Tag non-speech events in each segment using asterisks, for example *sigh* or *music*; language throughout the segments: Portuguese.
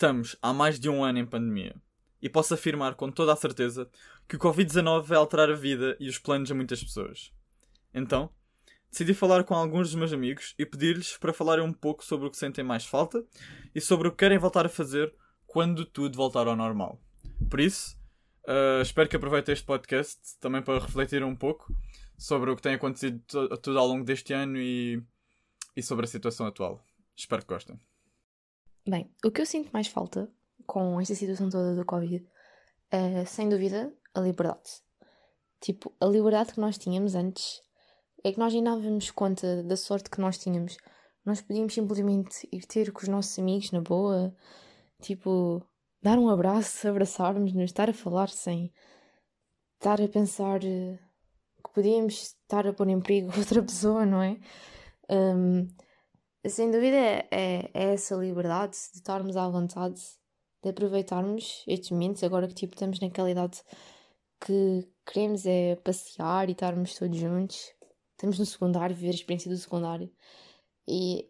Estamos há mais de um ano em pandemia e posso afirmar com toda a certeza que o Covid-19 vai alterar a vida e os planos de muitas pessoas. Então, decidi falar com alguns dos meus amigos e pedir-lhes para falarem um pouco sobre o que sentem mais falta e sobre o que querem voltar a fazer quando tudo voltar ao normal. Por isso, uh, espero que aproveitem este podcast também para refletir um pouco sobre o que tem acontecido tudo ao longo deste ano e, e sobre a situação atual. Espero que gostem. Bem, o que eu sinto mais falta com esta situação toda do Covid é, sem dúvida, a liberdade. Tipo, a liberdade que nós tínhamos antes é que nós nem dávamos conta da sorte que nós tínhamos. Nós podíamos simplesmente ir ter com os nossos amigos na boa, tipo, dar um abraço, *laughs* abraçarmos-nos, estar a falar sem estar a pensar eh, que podíamos estar a pôr em perigo *laughs* outra pessoa, não é? Um, sem dúvida é, é, é, essa liberdade de estarmos à vontade, de aproveitarmos estes momentos, agora que tipo, estamos naquela idade que queremos é passear e estarmos todos juntos. Estamos no secundário, viver a experiência do secundário. E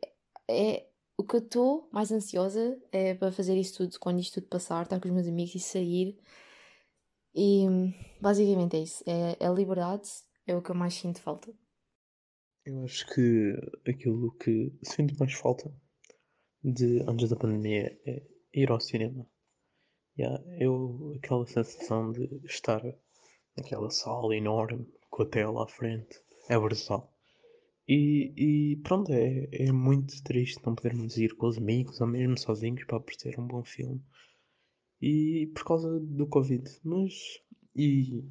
é, o que eu estou mais ansiosa é para fazer isso tudo, quando isto tudo passar, estar com os meus amigos e sair. E basicamente é isso. É, é a liberdade, é o que eu mais sinto falta. Eu acho que aquilo que sinto mais falta de antes da pandemia é ir ao cinema. Yeah, eu, aquela sensação de estar naquela sala enorme com a tela à frente é brutal. E, e pronto, é, é muito triste não podermos ir com os amigos ou mesmo sozinhos para aparecer um bom filme. E por causa do Covid. Mas. E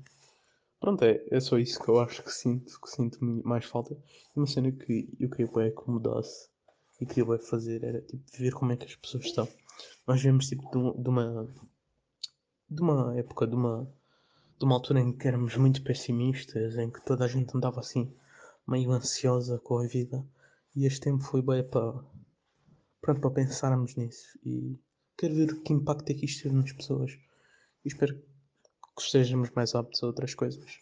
Pronto, é, é só isso que eu acho que sinto, que sinto mais falta. E uma cena que eu queria bem que mudasse e queria bem fazer era tipo ver como é que as pessoas estão. Nós vemos tipo de, de uma de uma época, de uma de uma altura em que éramos muito pessimistas, em que toda a gente andava assim meio ansiosa com a vida. E este tempo foi bem para pronto para pensarmos nisso e quero ver que impacto é que isto teve nas pessoas. E espero que estejamos mais aptos a outras coisas.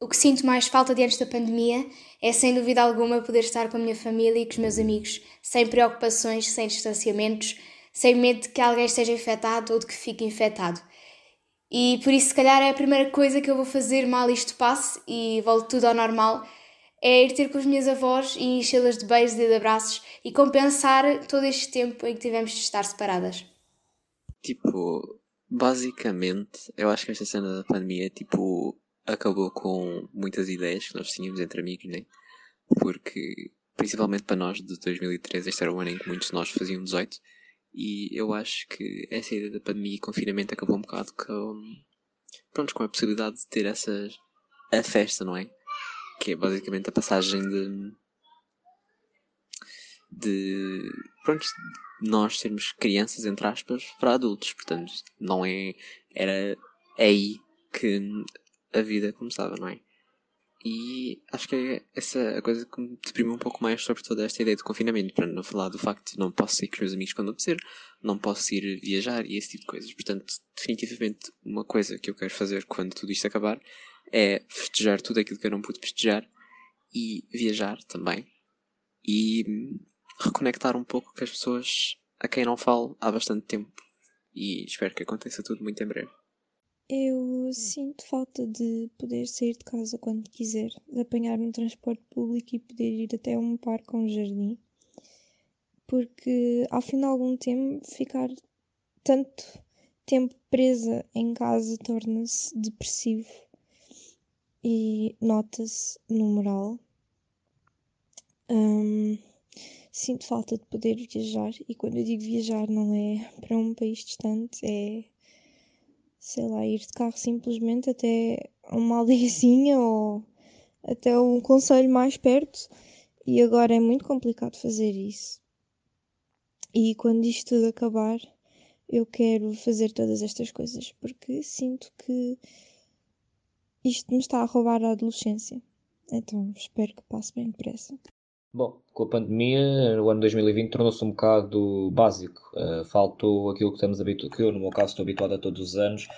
O que sinto mais falta diante da pandemia é, sem dúvida alguma, poder estar com a minha família e com os meus amigos, sem preocupações, sem distanciamentos, sem medo de que alguém esteja infectado ou de que fique infectado. E por isso, se calhar, é a primeira coisa que eu vou fazer mal isto passe e volte tudo ao normal, é ir ter com as minhas avós e enchê-las de beijos e de abraços e compensar todo este tempo em que tivemos de estar separadas. Tipo, Basicamente, eu acho que esta cena da pandemia, tipo, acabou com muitas ideias que nós tínhamos entre amigos, né? Porque, principalmente para nós de 2013, este era o ano em que muitos de nós faziam 18, e eu acho que essa ideia da pandemia e confinamento acabou um bocado com, pronto, com a possibilidade de ter essas, a festa, não é? Que é basicamente a passagem de, de, pronto, nós sermos crianças, entre aspas, para adultos. Portanto, não é. Era aí que a vida começava, não é? E acho que é essa a coisa que me deprime um pouco mais sobre toda esta ideia de confinamento, para não falar do facto de não posso sair com os meus amigos quando apetecer, não posso ir viajar e esse tipo de coisas. Portanto, definitivamente, uma coisa que eu quero fazer quando tudo isto acabar é festejar tudo aquilo que eu não pude festejar e viajar também. E reconectar um pouco com as pessoas a quem não falo há bastante tempo. E espero que aconteça tudo muito em breve. Eu sinto falta de poder sair de casa quando quiser, de apanhar um transporte público e poder ir até um parque ou um jardim. Porque ao fim de algum tempo ficar tanto tempo presa em casa torna-se depressivo e nota-se no moral. Um, sinto falta de poder viajar e quando eu digo viajar não é para um país distante, é sei lá, ir de carro simplesmente até uma *laughs* aldeiazinha ou até um conselho mais perto e agora é muito complicado fazer isso. E quando isto tudo acabar, eu quero fazer todas estas coisas porque sinto que isto me está a roubar a adolescência. Então espero que passe bem depressa. Bom, com a pandemia, o ano 2020 tornou-se um bocado básico. Uh, faltou aquilo que estamos habituados, que eu, no meu caso, estou habituado a todos os anos.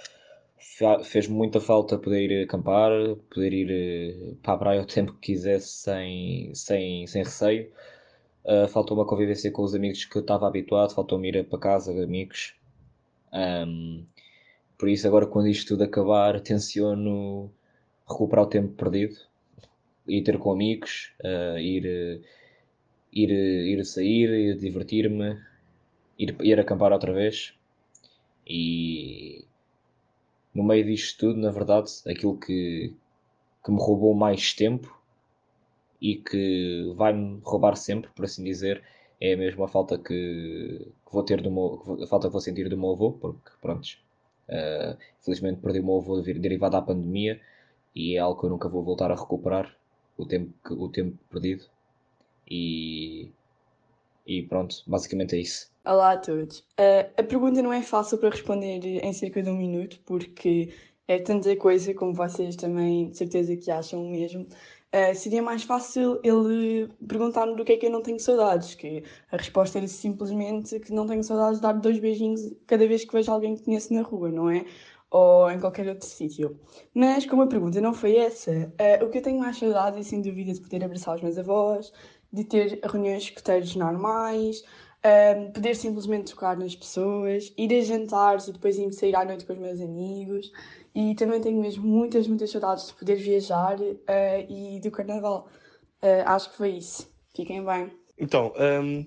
Fez muita falta poder ir acampar, poder ir uh, para a praia o *laughs* tempo que quisesse sem, sem, sem receio. Uh, faltou uma convivência com os amigos que eu estava habituado, faltou-me ir para casa de amigos. Um, por isso, agora, quando isto tudo acabar, tenciono recuperar o tempo perdido, ir ter com amigos, uh, ir, ir, ir sair, ir divertir-me, ir, ir acampar outra vez. E no meio disto tudo, na verdade, aquilo que, que me roubou mais tempo e que vai-me roubar sempre, por assim dizer, é a falta que, que vou ter do meu, a falta que vou sentir do meu avô, porque pronto, uh, infelizmente perdi o meu avô derivado da pandemia e é algo que eu nunca vou voltar a recuperar o tempo, o tempo perdido e, e pronto, basicamente é isso. Olá a todos. Uh, a pergunta não é fácil para responder em cerca de um minuto, porque é tanta coisa como vocês também de certeza que acham mesmo. Uh, seria mais fácil ele perguntar-me do que é que eu não tenho saudades, que a resposta era simplesmente que não tenho saudades de dar dois beijinhos cada vez que vejo alguém que conheço na rua, não é? Ou em qualquer outro sítio. Mas como a pergunta não foi essa, uh, o que eu tenho mais saudades é sem dúvida de poder abraçar os meus avós, de ter reuniões escuteiros normais, um, poder simplesmente tocar nas pessoas, ir a jantares e depois ir sair à noite com os meus amigos. E também tenho mesmo muitas, muitas saudades de poder viajar uh, e do carnaval. Uh, acho que foi isso. Fiquem bem. Então, um,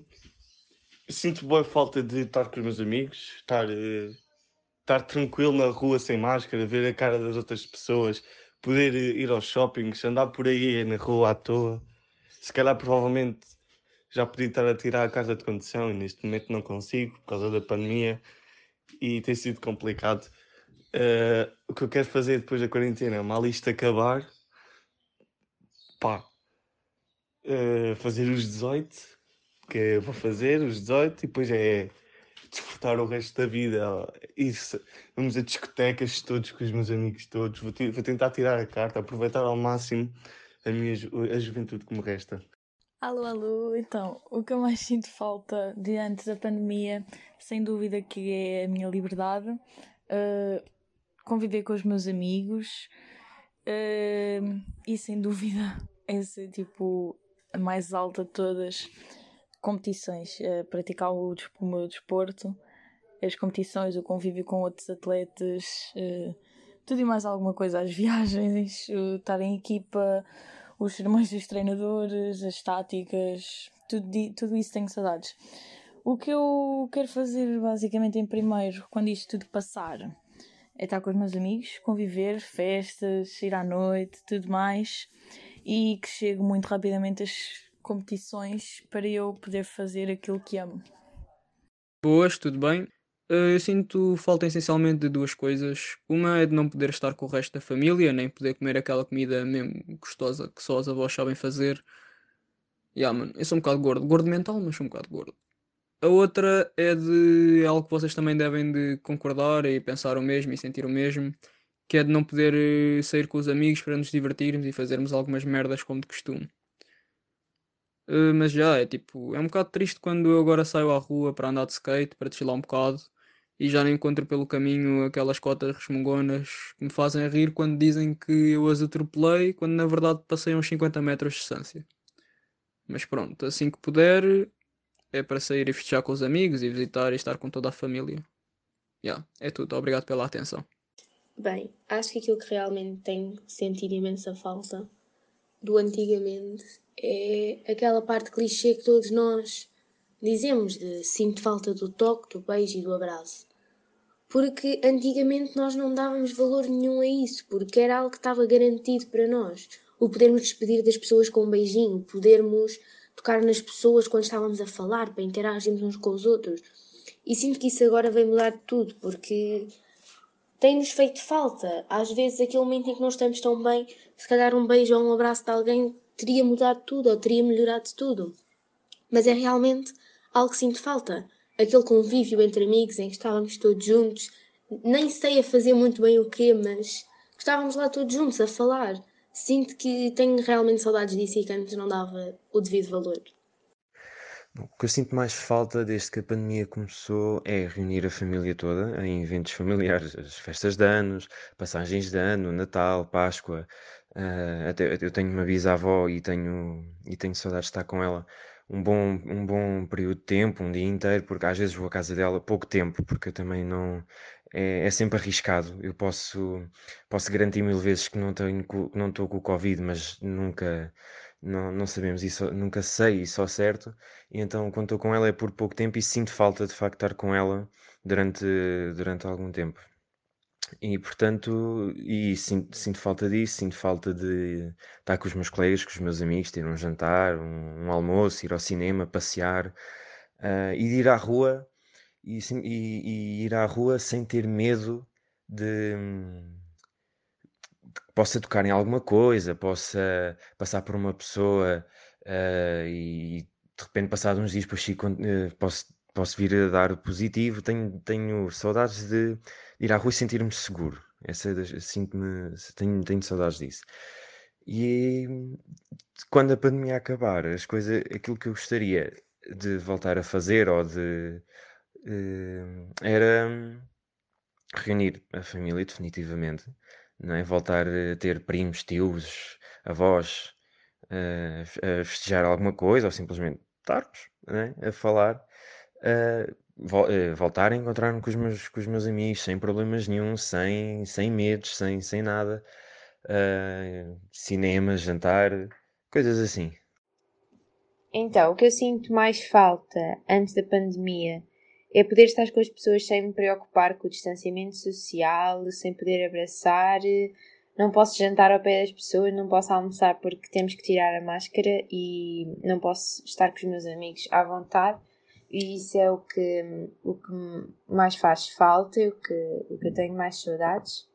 sinto boa falta de estar com os meus amigos, estar, uh, estar tranquilo na rua sem máscara, ver a cara das outras pessoas, poder ir aos shoppings, andar por aí na rua à toa. Se calhar, provavelmente, já podia estar a tirar a casa de condição e neste momento não consigo por causa da pandemia e tem sido complicado. Uh, o que eu quero fazer depois da quarentena, mal isto acabar, pá, uh, fazer os 18, que eu vou fazer os 18 e depois é desfrutar o resto da vida. Isso, vamos a discotecas todos com os meus amigos todos. Vou, vou tentar tirar a carta, aproveitar ao máximo a minha a juventude que me resta. Alô, alô, então, o que eu mais sinto falta de antes da pandemia, sem dúvida que é a minha liberdade. Uh, conviver com os meus amigos uh, e sem dúvida *laughs* essa tipo a mais alta de todas competições, uh, praticar o, o, meu desporto, as competições, o convívio com outros atletas, uh, tudo e mais alguma coisa, as *laughs* viagens, estar em equipa, os sermões dos treinadores, as táticas, tudo, tudo isso tenho saudades. O que eu quero fazer basicamente em primeiro, quando isto tudo passar, é estar com os meus amigos, conviver, festas, ir à noite, tudo mais, e que chegue muito rapidamente às competições para eu poder fazer aquilo que amo. Boas, tudo bem? Eh, eu sinto falta essencialmente de duas coisas. Uma é de não poder estar com o resto da família, nem poder comer aquela comida mesmo gostosa que só as avós sabem fazer. Yeah, mano, eu sou um bocado gordo. Gordo mental, mas sou um bocado gordo. A outra é de é algo que vocês também devem de concordar e pensar o mesmo e sentir o mesmo, que é de não poder eh, sair com os amigos para nos divertirmos e fazermos algumas merdas como de costume. Uh, mas já é tipo, é um bocado triste quando eu agora saio à rua para andar de skate, para desfilar um bocado e já não encontro pelo caminho aquelas cotas resmungonas que me fazem rir quando dizem que eu as atropelei, quando na verdade passei uns 50 metros de distância. Mas pronto, assim que puder, é para sair e festejar com os amigos e visitar e estar com toda a família. Yeah, é tudo. Obrigado pela atenção. Bem, acho que aquilo que realmente tenho sentido imensa falta do antigamente é aquela parte clichê que todos nós dizemos de sinto falta do toque, do beijo e do abraço. Porque antigamente nós não dávamos valor nenhum a isso, porque era algo que estava garantido para nós. O podermos despedir das pessoas com um beijinho, podermos tocar nas pessoas quando estávamos a falar, para interagirmos uns com os outros. E sinto que isso agora vai mudar tudo, porque tem-nos feito falta. Às vezes, aquele momento em que não estamos tão bem, se calhar um beijo ou um abraço de alguém teria mudado tudo ou teria melhorado tudo. Mas é realmente algo que sinto falta. Aquele convívio entre amigos em que estávamos todos juntos, nem sei a fazer muito bem o quê, mas estávamos lá todos juntos a falar sinto que tenho realmente saudades disso e que antes não dava o devido valor. O que eu sinto mais falta desde que a pandemia começou é reunir a família toda em eventos familiares, as festas de anos, passagens de ano, Natal, Páscoa. Uh, até, eu tenho uma bisavó e tenho, e tenho saudades de estar com ela um bom, um bom período de tempo, um dia inteiro, porque às vezes vou à casa dela pouco tempo, porque eu também não. É, é sempre arriscado. Eu posso, posso garantir mil vezes que não tenho, que não estou com o Covid, mas nunca, não, não sabemos isso, nunca sei isso ao certo. E então, quando estou com ela é por pouco tempo e sinto falta de facto estar com ela durante, durante algum tempo. E portanto, e sinto, sinto falta disso, sinto falta de estar com os meus colegas, com os meus amigos, ter um jantar, um, um almoço, ir ao cinema, passear, ah, e ir à rua e, e- e ir à rua sem ter medo de, de que possa tocar em alguma coisa, possa passar por uma pessoa ah, e de repente, passados uns dias, fico, eh, posso, posso vir a dar positivo. Tenho, tenho saudades de, de ir à rua e sentir-me seguro. Essa, é sinto-me, tenho, tenho saudades disso. E quando a pandemia acabar, as coisas, aquilo que eu gostaria de voltar a fazer ou de eh, era hum, reunir a família definitivamente, não é? Voltar a ter primos, tios, avós, eh, a fe- a festejar alguma coisa ou simplesmente estarmos, é? A falar, eh, voltar a encontrar-me com os meus, com os meus amigos sem problemas nenhum, sem, sem medos, sem, sem nada, eh, cinema, jantar, coisas assim. Então, o que eu sinto mais falta antes da pandemia é poder estar com as pessoas sem me preocupar com o distanciamento social, sem poder abraçar. Não posso jantar ao pé das pessoas, não posso almoçar porque temos que tirar a máscara e não posso estar com os meus amigos à vontade. E isso é o que, o que mais faz falta, o que, o que eu tenho mais saudades.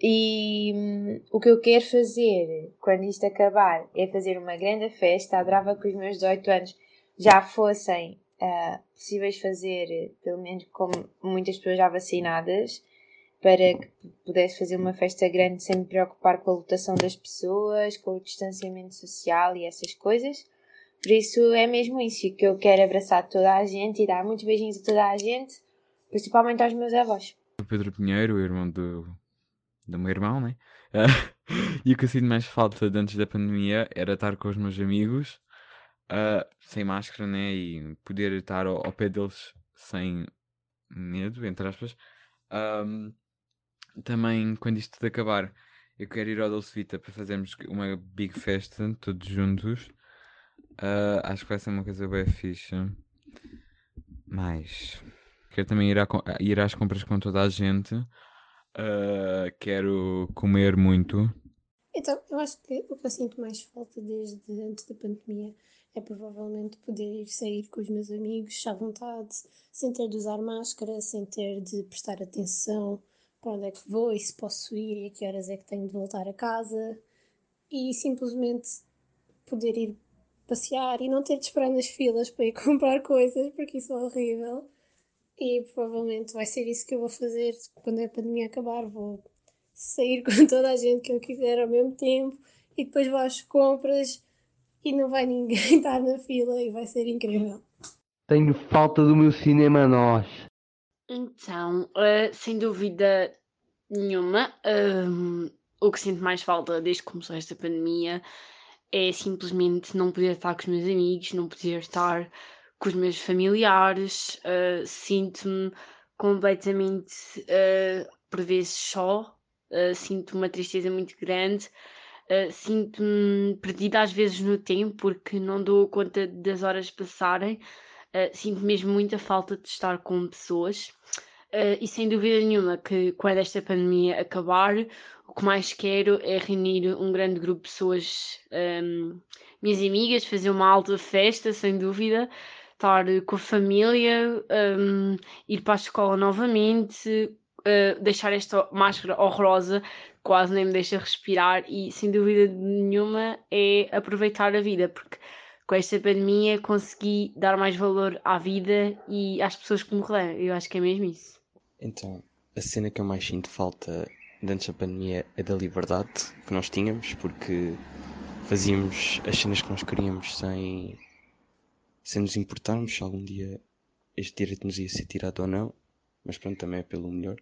E hum, o que eu quero fazer quando isto acabar é fazer uma grande festa. Adorava que os meus 18 anos já fossem ah, possíveis fazer, pelo menos com muitas pessoas já vacinadas, para que pudesse fazer uma festa grande sem me preocupar com a lotação das pessoas, com o distanciamento social e essas coisas. Por isso é mesmo isso que eu quero abraçar toda a gente e dar muitos beijinhos a toda a gente, principalmente aos meus avós. O Pedro Pinheiro, o irmão do, do meu irmão, né? *laughs* E o que eu sinto mais falta de antes da pandemia era estar com os meus amigos, ah, sem máscara, né? E poder estar ao, ao pé deles sem medo, entre aspas. Ahm, também, quando isto tudo acabar, eu quero ir ao Dolce Vita para fazermos uma big festa, todos juntos. Ah, acho que vai ser uma coisa bem fixe. Mas quero também ir, co- ir às compras com toda a gente. Ah, quero comer muito. Então, eu acho que o que eu sinto mais falta desde antes da pandemia é provavelmente poder ir sair com os meus amigos à vontade, sem ter de usar máscara, sem ter de prestar atenção para onde é que vou e se posso ir e a que horas é que tenho de voltar a casa e simplesmente poder ir passear e não ter de esperar nas filas para ir *laughs* comprar coisas, porque isso é horrível. E provavelmente vai ser isso que eu vou fazer quando a pandemia acabar. Vou sair *laughs* com toda a gente que eu quiser ao mesmo tempo e depois vou às compras e não vai *laughs* ninguém estar na fila e vai ser incrível. Tenho falta do meu cinema a nós. Então, eh, sem dúvida nenhuma, hum, o que sinto mais falta desde que começou esta pandemia é simplesmente não poder estar com os meus amigos, não poder estar com os meus familiares. eh, Sinto-me completamente, eh, por vezes, só. eh, Sinto uma tristeza muito grande. Sinto-me perdida às vezes no tempo porque não dou conta das horas passarem. Sinto mesmo muita falta de estar com pessoas. Eh, e sem dúvida nenhuma que quando esta pandemia acabar, o que mais quero é reunir um grande grupo de pessoas, ehm, minhas amigas, fazer uma alta festa, sem dúvida, estar com a família, ehm, ir para a escola novamente, eh, deixar esta máscara horrorosa, quase nem me deixa respirar, e sem dúvida nenhuma é aproveitar a vida, porque com esta pandemia consegui dar mais valor à vida e às pessoas que me rodeiam. Eu acho que é mesmo isso. Então, a cena que eu mais sinto falta antes da pandemia é da liberdade que nós tínhamos, porque fazíamos as cenas que nós queríamos sem, sem nos importarmos se algum dia este direito nos ia ser tirado ou não, mas pronto, também é pelo melhor.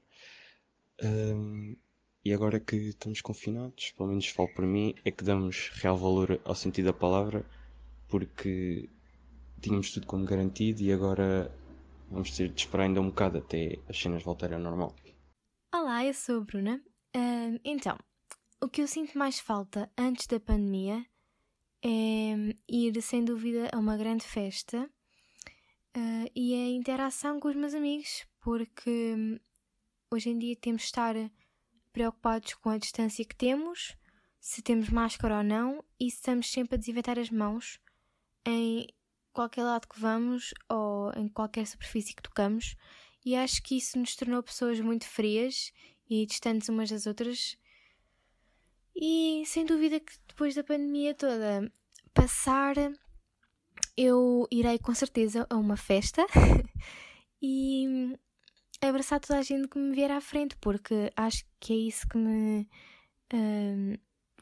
Ahm, e agora que estamos confinados, pelo menos falo por mim, é que damos real valor ao sentido da palavra porque tínhamos tudo como garantido e agora vamos ter de esperar ainda um bocado até as cenas voltarem ao normal. Olá, eu sou a Bruna. Ahm, então, o que eu sinto mais falta antes da pandemia é ir, sem dúvida, a uma grande festa ah, e a interação com os meus amigos, porque hoje em dia temos de estar preocupados com a distância que temos, se temos máscara ou não e se estamos sempre a desinfetar as mãos em qualquer lado que vamos ou em qualquer superfície que tocamos. E acho que isso nos tornou pessoas muito frias e distantes umas das outras. E sem dúvida que depois da pandemia toda passar, eu irei com certeza a uma festa *laughs* e abraçar toda a gente que me vier à frente, porque acho que é isso que me,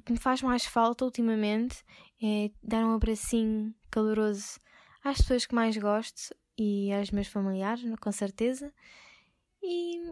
hum, que me faz mais falta ultimamente: é dar um abracinho caloroso às pessoas que mais gosto e aos meus familiares, com certeza. E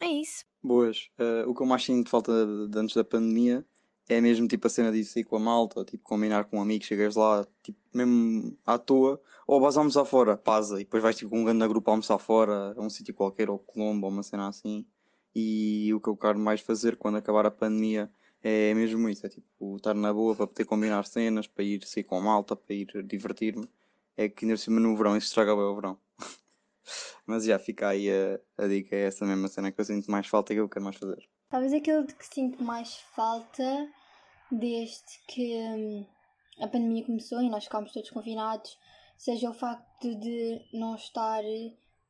é isso. Boas. Eh, o que eu mais sinto falta de, de antes da pandemia é mesmo tipo a cena de sair com a malta, tipo combinar com um amigo, chegas lá, tipo, mesmo à toa, ou vais almoçar fora, pasa, e depois vais tipo com um grande grupo a almoçar fora, a um sítio qualquer, ou Colombo, ou uma cena assim. E o que eu quero mais fazer quando acabar a pandemia é mesmo isso, é tipo estar na boa para poder combinar cenas, para ir sair com a malta, para ir divertir-me. É que ainda cima no verão isso estraga bem o verão. *laughs* Mas já fica aí a, a dica, é essa mesma cena que eu sinto mais falta e que eu quero mais fazer. Talvez aquilo de que sinto mais falta desde que hum, a pandemia começou e nós ficámos todos confinados seja o facto de não estar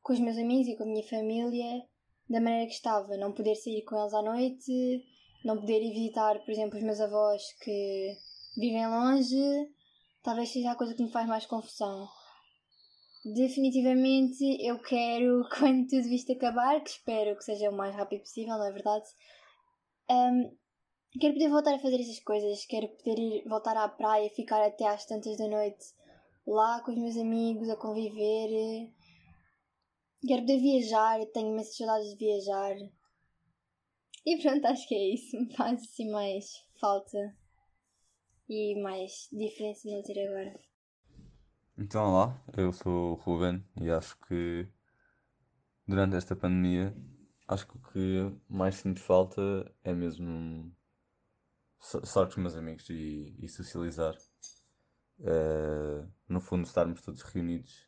com os meus amigos e com a minha família da maneira que estava. Não poder sair com eles à noite, não poder ir visitar, por exemplo, os meus avós que vivem longe. Talvez seja a coisa que me faz mais confusão. Definitivamente eu quero, *laughs* quando tudo isto acabar, que espero que seja o mais rápido possível, não é verdade? hum, quero poder voltar a fazer essas coisas, quero poder ir voltar à praia, ficar até às tantas da noite lá com os meus amigos, a conviver. Quero poder viajar, tenho imensas saudades de viajar. E pronto, acho que é isso. *laughs* Faz assim mais falta e mais diferença não ter agora. Então, olá, eu sou o Ruben e acho que durante esta pandemia, acho que o que mais sinto falta é mesmo estar com os meus amigos e, e socializar. Eh, no fundo, estarmos todos reunidos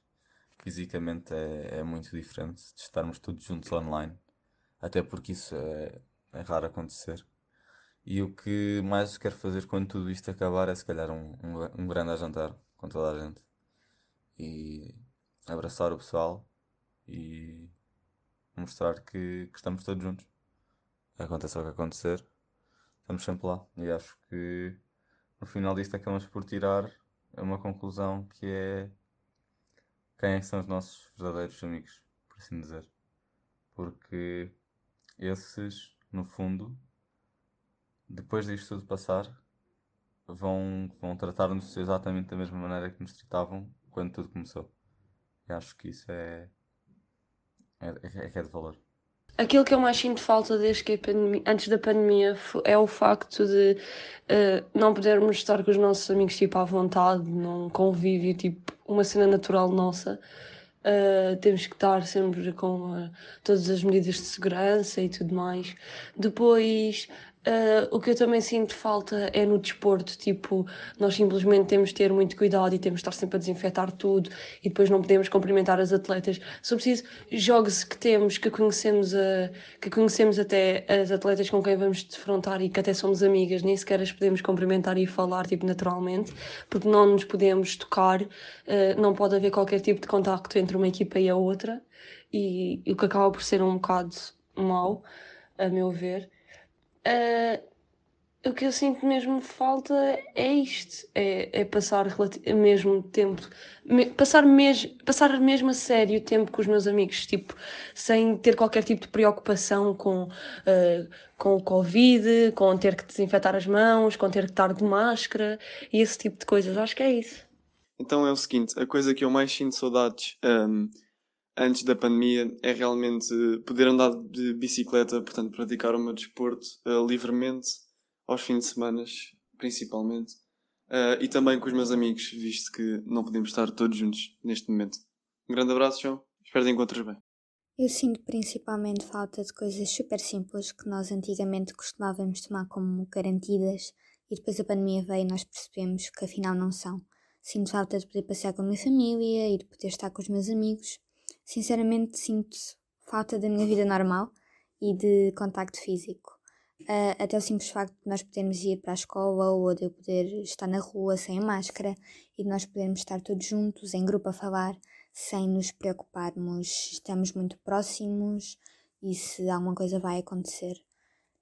fisicamente é, é muito diferente de estarmos todos juntos online, até porque isso é, é raro acontecer. E o que mais quero fazer quando tudo isto acabar é se calhar um, um, um grande jantar com toda a gente e abraçar o pessoal e mostrar que, que estamos todos juntos. Aconteça o que acontecer, estamos sempre lá. E acho que no final disto acabamos por tirar uma conclusão que é quem é que são os nossos verdadeiros amigos, por assim dizer. Porque esses, no fundo, depois disto tudo passar, vão, vão tratar-nos exatamente da mesma maneira que nos tratavam quando tudo começou. E acho que isso é, é, é, é de valor. Aquilo que eu mais sinto falta desde que pandemia, antes da pandemia é o facto de eh, não podermos estar com os nossos amigos tipo à vontade, num convívio, tipo uma cena natural nossa. Eh, temos que estar sempre com eh, todas as medidas de segurança e tudo mais. Depois, eh, o que eu também sinto falta é no desporto, tipo, nós simplesmente temos de ter muito cuidado e temos de estar sempre a desinfetar tudo e depois não podemos cumprimentar as atletas. Eu preciso, jogos que temos, que conhecemos, a, que conhecemos até as atletas com quem vamos defrontar e que até somos amigas, nem sequer as podemos cumprimentar e falar, tipo, naturalmente, porque não nos podemos tocar, eh, não pode haver qualquer tipo de contacto entre uma equipa e a outra, e, e o que acaba por ser um bocado mau, a meu ver. Eh, o que eu sinto mesmo falta é isto, é, é passar mesmo tempo, me- passar, mes, passar mesmo a sério tempo com os meus amigos, tipo, sem ter qualquer tipo de preocupação com, eh, com o Covid, com ter que desinfetar as mãos, com ter que estar de máscara e esse tipo de coisas. Acho que é isso. Então é o seguinte, a coisa que eu mais sinto saudades hum, antes da pandemia é realmente poder andar de bicicleta, portanto praticar o meu desporto eh, livremente aos fins de semana, principalmente. uh, e também com os meus amigos, visto que não podemos estar todos juntos neste momento. Um grande abraço, João. Espero que encontres bem. Eu sinto principalmente falta de coisas super simples que nós antigamente costumávamos tomar como garantidas e depois a pandemia veio e nós percebemos que afinal não são. Sinto falta de poder passear com a minha família e de poder estar com os meus amigos. Sinceramente, sinto falta da minha vida normal e de contacto físico. Uh, até o simples facto de nós podermos ir para a escola ou de eu poder estar na rua sem máscara e de nós podermos estar todos juntos, em grupo, a falar sem nos preocuparmos, estamos muito próximos e se alguma coisa vai acontecer.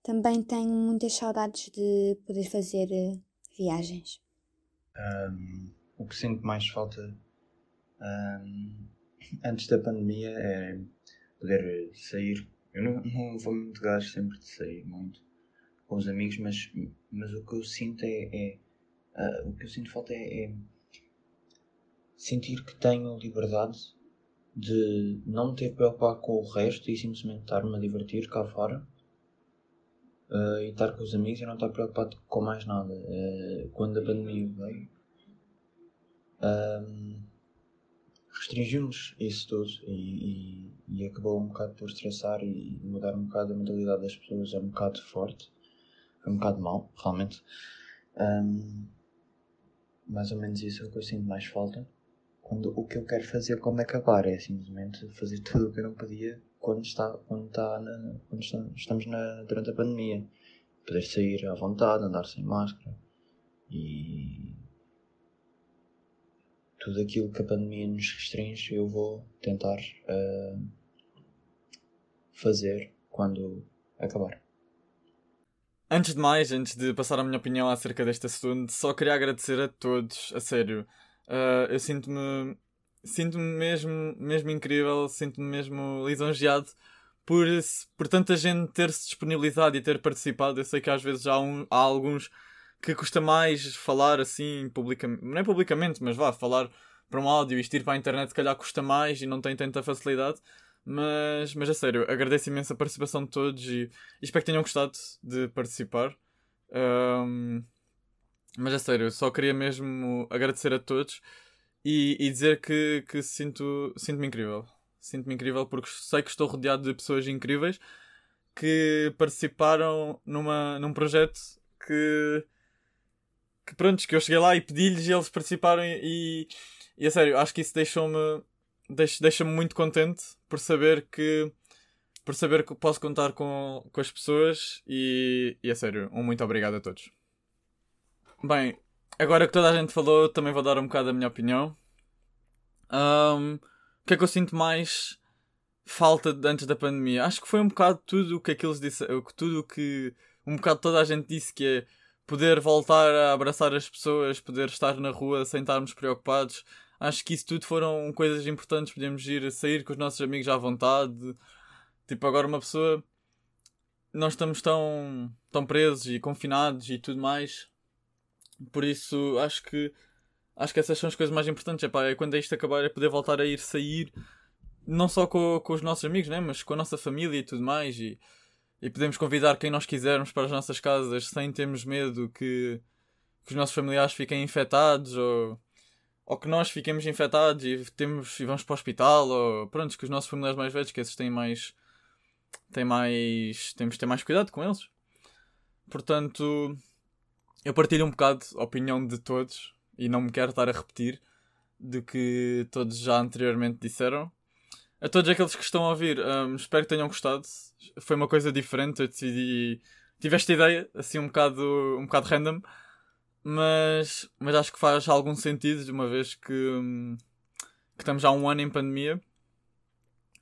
Também tenho muitas saudades de poder fazer eh, viagens. Um, o que sinto mais falta um, antes da pandemia é poder sair. Eu não, não vou muito gajo sempre de sair muito com os amigos, mas, mas o que eu sinto é, é uh, o que eu sinto falta é, é sentir que tenho liberdade de não me ter preocupado com o resto e simplesmente estar-me a divertir cá fora uh, e estar com os amigos e não estar preocupado com mais nada. Uh, quando a pandemia veio, um, restringiu-nos isso tudo e, e, e, acabou um bocado por estressar e mudar um bocado a mentalidade das pessoas. É um bocado forte, é um bocado mau, realmente. Um, mais ou menos isso é o que eu sinto mais falta quando o que eu quero fazer quando acabar é simplesmente fazer tudo o que eu não podia quando está quando está na, quando estamos na, durante a pandemia poder sair à vontade andar sem máscara e tudo aquilo que a pandemia nos restringe eu vou tentar uh, fazer quando acabar Antes de mais, antes de passar a minha opinião acerca deste assunto, só queria agradecer a todos, a sério, Uh, eu sinto-me sinto-me mesmo, mesmo incrível, sinto-me mesmo lisonjeado por, por tanta gente ter-se disponibilizado e ter participado. Eu sei que às vezes há, um, há alguns que custa mais falar assim publicamente, não é publicamente, mas vá, falar para um áudio e ir para a internet se calhar custa mais e não tem tanta facilidade. Mas, mas a sério, agradeço imenso a participação de todos e, e espero que tenham gostado de participar. Um, mas é sério, só queria mesmo agradecer a todos e, e dizer que, que sinto, sinto-me incrível. Sinto-me incrível porque sei que estou rodeado de pessoas incríveis que participaram numa, num projeto que, que pronto, que eu cheguei lá e pedi-lhes e eles participaram e, e a sério, acho que isso deixou-me deixa, deixa-me muito contente por saber que por saber que posso contar com, com as pessoas e, e a sério, um muito obrigado a todos. Bem, agora que toda a gente falou, também vou dar um bocado a minha opinião. Um, o que é que eu sinto mais falta de antes da pandemia? Acho que foi um bocado tudo o que aqueles disse, tudo o que um bocado toda a gente disse que é poder voltar a abraçar as pessoas, poder estar na rua sem estarmos preocupados. Acho que isso tudo foram coisas importantes. Podemos ir sair com os nossos amigos à vontade. Tipo, agora uma pessoa. Não estamos tão, tão presos e confinados e tudo mais. Por isso, acho que acho que essas são as coisas mais importantes. É, é quando isto acabar, é poder voltar a ir sair, não só com, com os nossos amigos, né? mas com a nossa família e tudo mais. E, e podemos convidar quem nós quisermos para as nossas casas sem termos medo que, que os nossos familiares fiquem infectados ou, ou que nós fiquemos infectados e, temos, e vamos para o hospital. Ou pronto, que os nossos familiares mais velhos, que esses têm mais. Têm mais. Temos de ter mais cuidado com eles. Portanto, eu partilho um bocado a opinião de todos e não me quero estar a repetir do que todos já anteriormente disseram. A todos aqueles que estão a ouvir, um, espero que tenham gostado. Foi uma coisa diferente, eu decidi. Tive esta ideia, assim um bocado, um bocado random, mas, mas acho que faz algum sentido, de uma vez que, hum, que estamos há um ano em pandemia.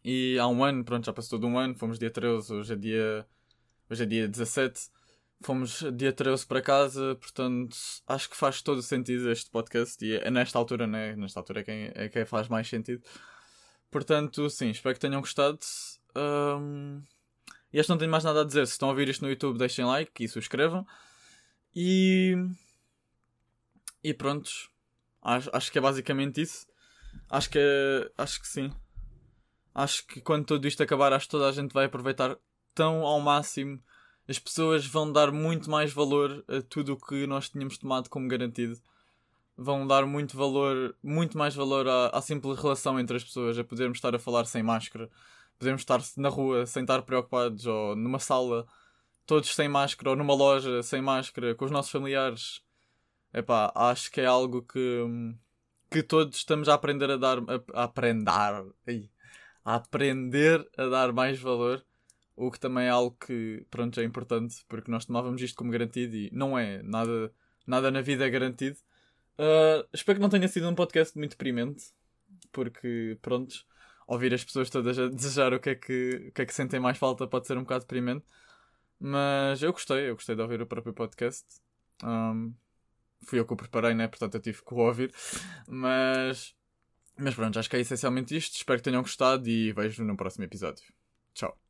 E há um ano, pronto, já passou de um ano, fomos dia 13, hoje é dia, hoje é dia 17 fomos dia 13 para casa, portanto acho que faz todo o sentido este podcast e é nesta altura, né? Nesta altura é quem, é quem faz mais sentido. Portanto, sim, espero que tenham gostado. Um, e este não tenho mais nada a dizer. Se estão a ouvir isto no YouTube, deixem like e subscrevam. E. E pronto. Acho, acho que é basicamente isso. Acho que Acho que sim. Acho que quando tudo isto acabar, acho que toda a gente vai aproveitar tão ao máximo as pessoas vão dar muito mais valor a tudo o que nós tínhamos tomado como garantido. Vão dar muito valor, muito mais valor à, à simples relação entre as pessoas, a podermos estar a falar sem máscara, podermos estar na rua sem estar preocupados, ou numa sala, todos sem máscara, ou numa loja sem máscara, com os nossos familiares. Epá, acho que é algo que, que todos estamos a aprender a dar, a, a aprender, a aprender a dar mais valor, o que também é algo que, pronto, é importante, porque nós tomávamos isto como garantido e não é, nada, nada na vida é garantido. Uh, espero que não tenha sido um podcast muito deprimente, porque, pronto, ouvir as pessoas todas a *laughs* desejar o que é que, o que, é que sentem mais falta pode ser um bocado deprimente. Mas eu gostei, eu gostei de ouvir o próprio podcast. Um, fui eu que o preparei, né? Portanto eu tive que o ouvir. Mas, mas pronto, acho que é essencialmente isto. Espero que tenham gostado e vejo no próximo episódio. Tchau.